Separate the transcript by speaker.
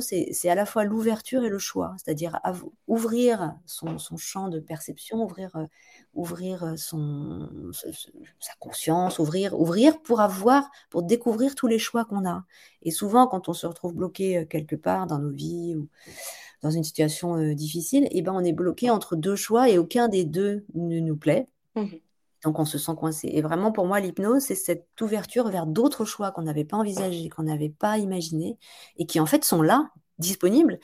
Speaker 1: c'est à la fois l'ouverture et le choix, c'est-à-dire ouvrir son, champ de perception, ouvrir, euh, ouvrir euh, son, sa conscience, ouvrir, ouvrir pour avoir, pour découvrir tous les choix qu'on a. Et souvent, quand on se retrouve bloqué quelque part dans nos vies ou dans une situation difficile, et eh ben, on est bloqué entre deux choix et aucun des deux ne nous plaît. Mmh donc on se sent coincé. Et vraiment, pour moi, l'hypnose, c'est cette ouverture vers d'autres choix qu'on n'avait pas envisagés, qu'on n'avait pas imaginés, et qui en fait sont là, disponibles,